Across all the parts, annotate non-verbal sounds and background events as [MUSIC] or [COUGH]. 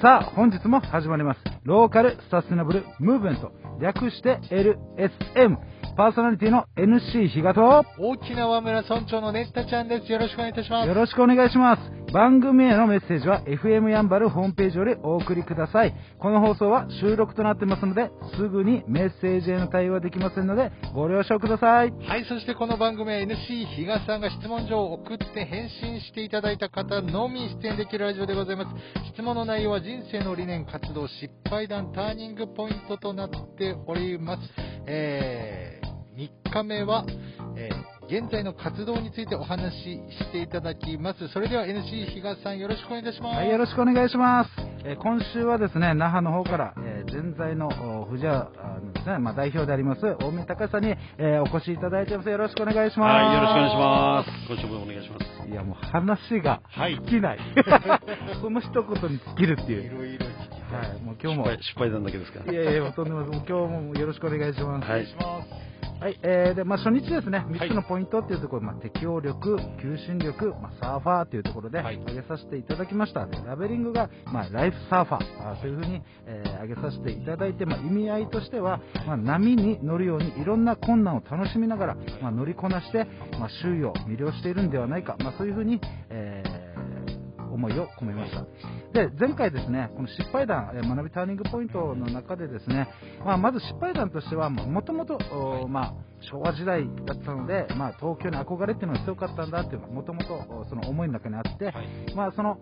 さあ、本日も始まります。ローカルサステナブルムーブメント。略して LSM。パーソナリティの NC 比嘉と、大きな和村村長のネッタちゃんです。よろしくお願いいたします。よろしくお願いします。番組へのメッセージは FM やんばるホームページよりお送りください。この放送は収録となってますので、すぐにメッセージへの対応はできませんので、ご了承ください。はい、そしてこの番組は NC 比嘉さんが質問状を送って返信していただいた方のみ出演できるラジオでございます。質問の内容は人生の理念、活動、失敗談、ターニングポイントとなっております。えー、3日目は、えー現在の活動についてお話ししていただきます。それでは NC 比嘉さんよろしくお願いいたします。はい、よろしくお願いします。えー今週はですね、那覇の方から、えー、現在のお藤屋あのですね、まあ、代表であります、大見隆さんに、えーお越しいただいてます。よろしくお願いします。はい、よろしくお願いします。今週もお願いします。いや、もう話がはい尽きない。[LAUGHS] その一言に尽きるってい。いうろいろ聞きたい。はい、もう今日も。失敗、失敗談だけですかいやいや、とんでも今日もよろしくお願いします。はいお願いします。はい、えー、で、まあ、初日ですね、3つのポイントっていうところ、まあ、適応力、求心力、まあ、サーファーというところで、はい。挙げさせていただきました。でラベリングが、まあ、ライフサーファー、あそういうふうに、えー挙げさせていただいて、まあ、意味合いとしては、まあ、波に乗るように、いろんな困難を楽しみながら、まあ、乗りこなして、まあ、周囲を魅了しているんではないか、まあ、そういうふうに、えー思いを込めました。で、前回ですね、この失敗談、えー学びターニングポイントの中でですね、まあ、まず失敗談としては、もともと、おまあ、昭和時代だったので、まあ、東京に憧れっていうのが強かったんだっていうのが、もともとその思いの中にあって、まあ、その、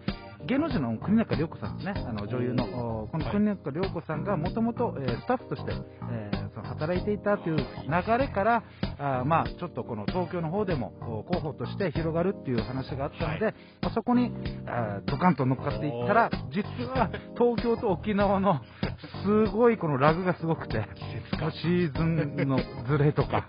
芸能人の国中涼子さんですね、あの女優の、おこの国中涼子さんがもともとえースタッフとして、えー働いていたという流れから、あーまあ、ちょっとこの東京の方でもお候補として広がるっていう話があったので、まあ、そこにあードカンと乗っかっていったら、実は東京と沖縄のすごいこのラグがすごくて、シーズンのズレとか、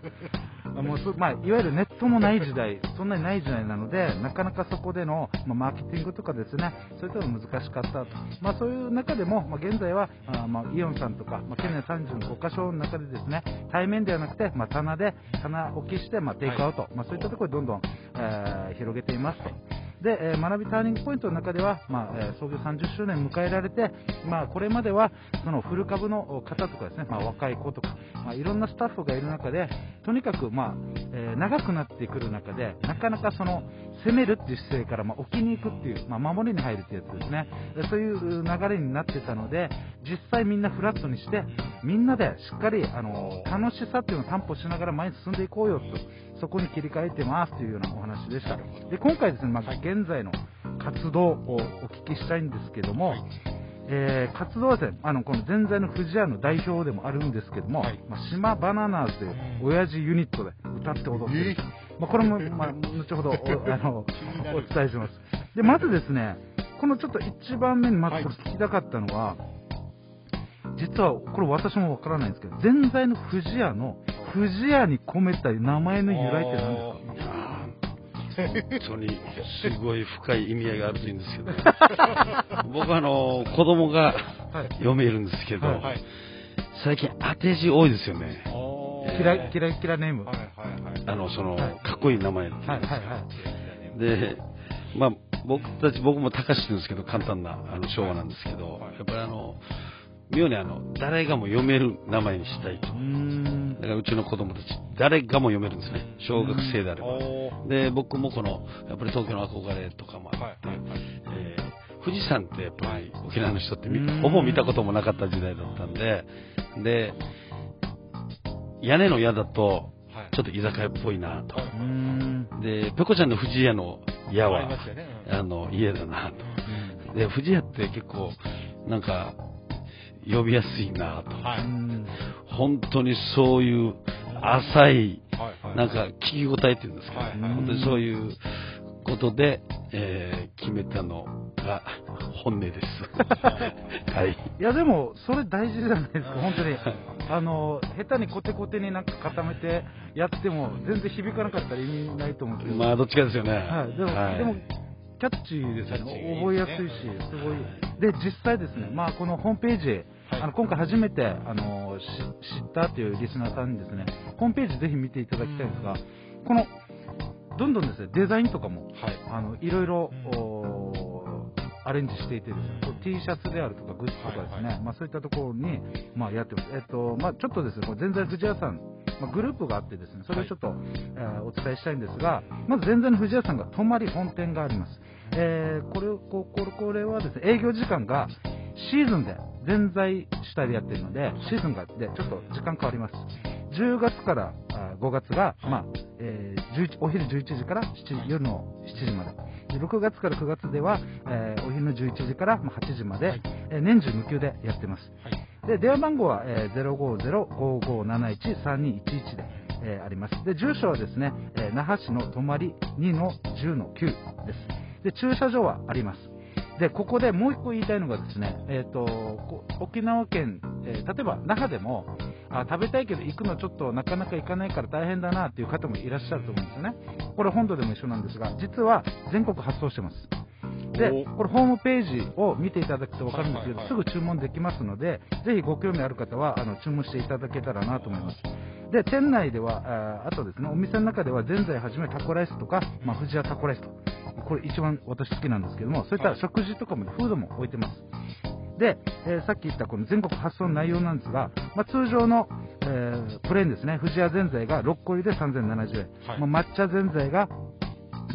もうそまあ、いわゆるネットもない時代、そんなにない時代なので、なかなかそこでの、まあ、マーケティングとかですね、そういったの難しかったと。まあ、そういう中でも、まあ、現在は、あまあ、イオンさんとか、まあ、県内35か所の中でですね、対面ではなくて、まあ、棚で、棚置きして、まあ、テイクアウト、まあ、そういったところでどんどん、えー広げていますと。で、えー学びターニングポイントの中では、まあえー創業30周年迎えられて、まあ、これまではそのフル株の方とかですね、まあ、若い子とか、まあ、いろんなスタッフがいる中で、とにかく、まあえー長くなってくる中で、なかなかその攻めるっていう姿勢から、まあ、置きに行くっていう、まあ、守りに入るっていうやつですねで、そういう流れになってたので、実際みんなフラットにして、みんなでしっかりあの楽しさっていうのを担保しながら前に進んでいこうよと、そこに切り替えてますというようなお話でした。で今回ですね、まあ、現在の活動をお聞きしたいんですけども、えー活動はですね、あの、この全在の藤屋の代表でもあるんですけども、はいまあ、島バナナーズという親父ユニットで歌って踊ってる。まあ、これも、まあ、後ほどお [LAUGHS] あのお伝えします。で、まずですね、このちょっと一番目にまずこれ聞きたかったのは、実はこれ私もわからないんですけど、全在の藤屋の藤屋に込めた名前の由来って何ですか？本当にすごい深い意味合いがあるといいんですけど、[LAUGHS] 僕はあの子供がはい。読めるんですけど、はい。はい。最近当て字多いですよね。キラキラキラネーム。はいはいはい。あの、その、はいかっこいい名前っていうはいはいはい。で、まあ、僕たち、僕も高志って言うんですけど、簡単なあの昭和なんですけど、やっぱりあの、妙にあの、誰がも読める名前にしたいと。うーんだからうちの子供たち、誰がも読めるんですね。小学生であれば。で、僕もこの、やっぱり東京の憧れとかもあって、はいはいはいえー富士山ってやっぱり沖縄の人ってほぼ見たこともなかった時代だったんで、で、屋根の屋だと、はいちょっと居酒屋っぽいなと。で、ペコちゃんの富士屋の屋あは、あの、家だなと。で、富士屋って結構、なんか、呼びやすいなと。本当にそういう浅い。なんか聞き応えっていうんですか、本当にそういうことで、えー決めたのが本音です。[LAUGHS] はい。いやでも、それ大事じゃないですか、本当に。[LAUGHS] あの、下手にコテコテになんか固めてやっても、全然響かなかったら意味ないと思うんですけど。まあ、どっちかですよね。はい、でも、はいでも、キャッチーですよね。ー覚えやすいし、すごい。で、実際ですね、まあ、このホームページ、はいあの今回初めてあのし知ったというリスナーさんにですね、ホームページぜひ見ていただきたいんですが、この、どんどんですね、デザインとかも、はい。あの、いろいろ、アレンジしていてですね、T シャツであるとかグッズとかですね、はいはいまあ、そういったところに、まあ、やってます。えっと、まあ、ちょっとですね、これ全然藤屋さん、まあ、グループがあってですね、それをちょっと、えーお伝えしたいんですが、まず全然の藤屋さんが泊まり本店があります。えーこれをここれこれはですね、営業時間がシーズンで、全在主体でやってるので、シーズンがでちょっと時間変わります。10月からあ5月が、まあえー11お昼11時から7時夜の7時まで。で6月から9月では、えーお昼の11時からまあ8時まで、はいえー年中無休でやってます。はい。で、電話番号は、えー050-5571-3211で、えーあります。で、住所はですね、えー那覇市の泊まり2の10の9です。で、駐車場はあります。で、ここでもう一個言いたいのがですね、えっ、と、こ沖縄県、えー例えば那覇でも、あ食べたいけど行くのちょっとなかなか行かないから大変だなっていう方もいらっしゃると思うんですよね。これ本土でも一緒なんですが、実は全国発送してます。でお、これホームページを見ていただくと分かるんですけど、すぐ注文できますので、ぜひご興味ある方はあの注文していただけたらなと思います。で、店内では、あーあとですね、お店の中では、ぜんざいはじめタコライスとか、まあ、藤屋タコライスと、これ一番私好きなんですけども、そういった食事とかも、フードも置いてます。で、えーさっき言ったこの全国発送の内容なんですが、まあ、通常の、えープレーンですね、藤屋ぜんざいが6個入りで3070円、はい。まあ抹茶ぜんざいが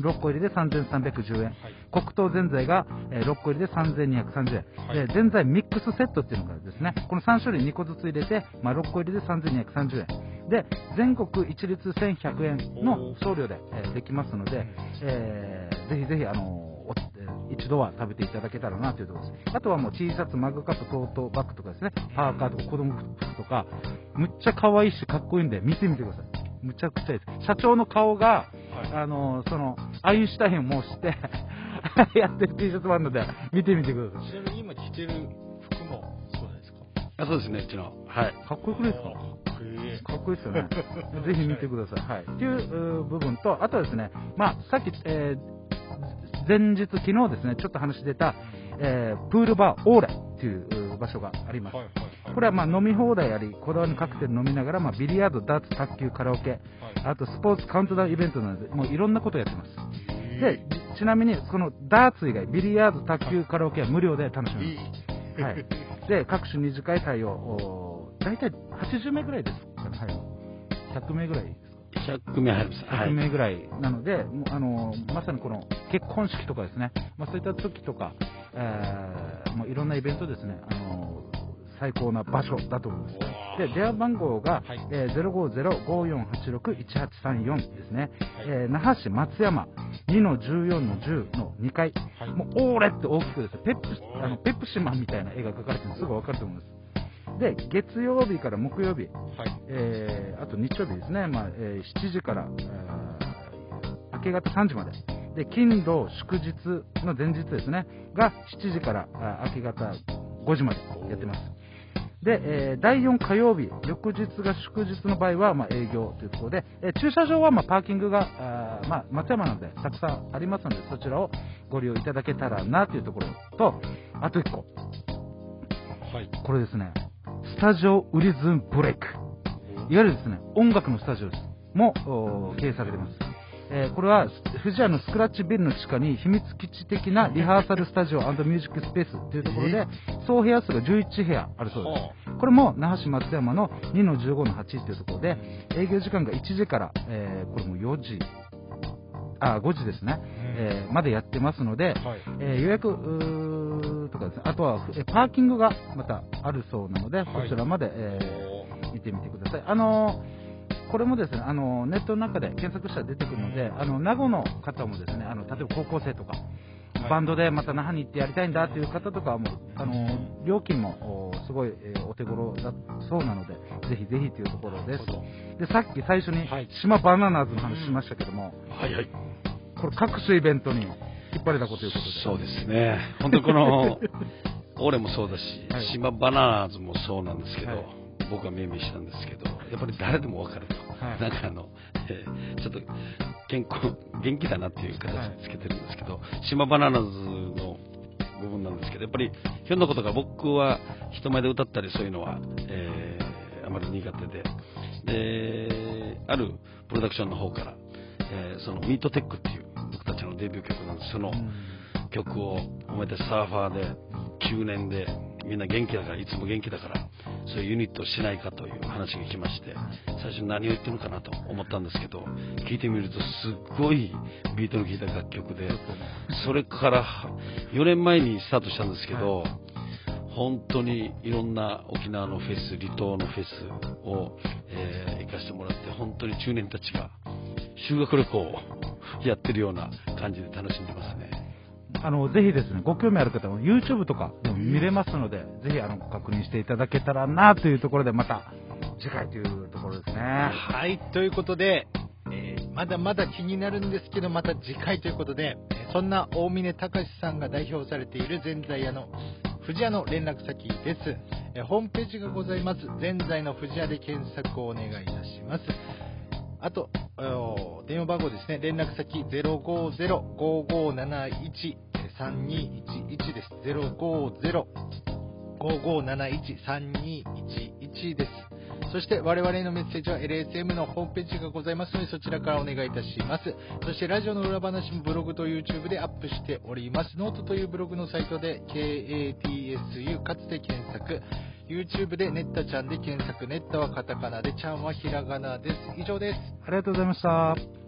6個入りで3310円、はい。黒糖ぜんざいが、えー6個入りで3230円、はい。でぜんざいミックスセットっていうのがですね、この3種類2個ずつ入れて、まあ、6個入りで3230円。で、全国一律1100円の送料で、えーできますので、えーぜひぜひ、あのー一度は食べていただけたらなというところです。あとはもう T シャツ、マグカップ、トートバッグとかですね、パーカーとか子供服とか、むっちゃ可愛いしかっこいいんで見てみてください。むちゃくちゃいいです。社長の顔が、はいあのーその、アインシュタインを模して、[LAUGHS] やってる T シャツバンドで見てみてください。ちなみに今着てる服もそうなんですか？あそうですね、うちの。はい。かっこよくないですか？かっこいい。かっこいいですよね。[LAUGHS] ぜひ見てください。はい。っていうう部分と、あとはですね、まあ、さっき、えー前日、昨日ですね、ちょっと話出た、えープールバーオーレっていうう場所があります。はいはいはい。これはまあ飲み放題あり、こだわりのカクテル飲みながら、まあ、ビリヤード、ダーツ、卓球、カラオケ、はいあとスポーツカウントダウンイベントなので、もういろんなことやってます。へで、ちなみに、このダーツ以外、ビリヤード、卓球、カラオケは無料で楽しめます。い。はい。で、各種二次会対応、お大体80名ぐらいですかね、はい。100名ぐらいですか100名入ります。は100い。名ぐらいなので、もうあのまさにこの結婚式とかですね、まあ、そういった時とか、えーもういろんなイベントですね、あの最高な場所だと思います。で、電話番号が、はい。えー050-5486-1834ですね、はい。えー那覇市松山2の14の10の2階、はい。もうオーレって大きくです。ね、ペップあのペプシマンみたいな絵が描かれてるのすぐ分かると思います。で、月曜日から木曜日、はい。えーあと日曜日ですね、まあえー7時から、えー明け方3時まで。で、金土祝日の前日ですね、が7時からあ明け方5時までやってます。で、えー第4火曜日、翌日が祝日の場合は、まあ、営業というところで、えー駐車場は、まあ、パーキングが、あーまあ、松山なのでたくさんありますので、そちらをご利用いただけたらなというところと、あと1個、はい。これですね、スタジオウリズムブレイク。いわゆるですね、音楽のスタジオです。も、お経営されています。えーこれは、藤屋のスクラッチビルの地下に秘密基地的なリハーサルスタジオミュージックスペースというところで、総部屋数が11部屋あるそうです。これも那覇市松山の2の15の8というところで、営業時間が1時から、えーこれも4時、あ、5時ですね、えーまでやってますので、はい。えー予約とかですね、あとは、えーパーキングがまたあるそうなので、はい。こちらまで、えー見てみてください。あのーこれもですね、あのーネットの中で検索したら出てくるので、あの名護の方もですね、あの例えば高校生とか、はい。バンドでまた那覇に行ってやりたいんだっていう方とかはもう、あのー料金もおすごい、えーお手頃だそうなので、ぜひぜひというところです。で、さっき最初にはい。島バナナーズの話しましたけども、はいはい。これ各種イベントに引っ張れたことということで。そうですね。本当にこの、[LAUGHS] 俺もそうだし、はい。島バナナーズもそうなんですけど、はい。僕は命名したんですけど、やっぱり誰でもわかると。はい。なんかあの、えーちょっと健康、元気だなっていう形でつけてるんですけど、島バナナーズの部分なんですけど、やっぱりひょんなことが僕は人前で歌ったりそういうのは、えーあまり苦手で、で、あるプロダクションの方から、えーそのミートテックっていう僕たちのデビュー曲なんです。その、うん。曲を、お前たちサーファーで、中年で、みんな元気だから、いつも元気だから、そういうユニットをしないかという話が来まして、最初何を言ってるのかなと思ったんですけど、聞いてみるとすっごいビートの効いた楽曲で、それから4年前にスタートしたんですけど、本当にいろんな沖縄のフェス、離島のフェスを、えー、行かせてもらって、本当に中年たちが修学旅行をやってるような感じで楽しんでますね。あの、ぜひですね、ご興味ある方も YouTube とかでも見れますので、ぜひあの、ご確認していただけたらなというところで、また次回というところですね。はい、ということで、えー、まだまだ気になるんですけど、また次回ということで、そんな大峰隆さんが代表されているぜんざい屋の富士屋の連絡先です。えホームページがございます。ぜんざいの富士屋で検索をお願いいたします。あと、電話番号ですね。連絡先050-5571 3211です。050-5571-3211です。そして我々のメッセージは LSM のホームページがございますのでそちらからお願いいたします。そしてラジオの裏話もブログと YouTube でアップしております。ノートというブログのサイトで KATSU かつて検索。YouTube でネッタちゃんで検索。ネッタはカタカナで、ちゃんはひらがなです。以上です。ありがとうございました。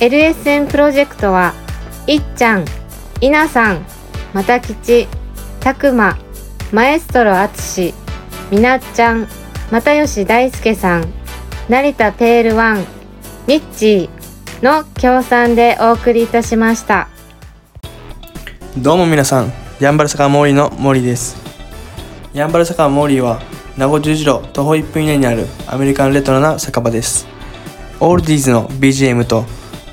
LSN プロジェクトは、いっちゃん、いなさん、またきち、たくま、マエストロあつし、みなっちゃん、又吉大輔さん、成田ペールワン、ミッチーの協賛でお送りいたしました。どうも皆さん、ヤンバル坂モーリーの森です。ヤンバル坂モーリーは、名護十字路徒歩1分以内にあるアメリカンレトロな酒場です。オールディーズの BGM と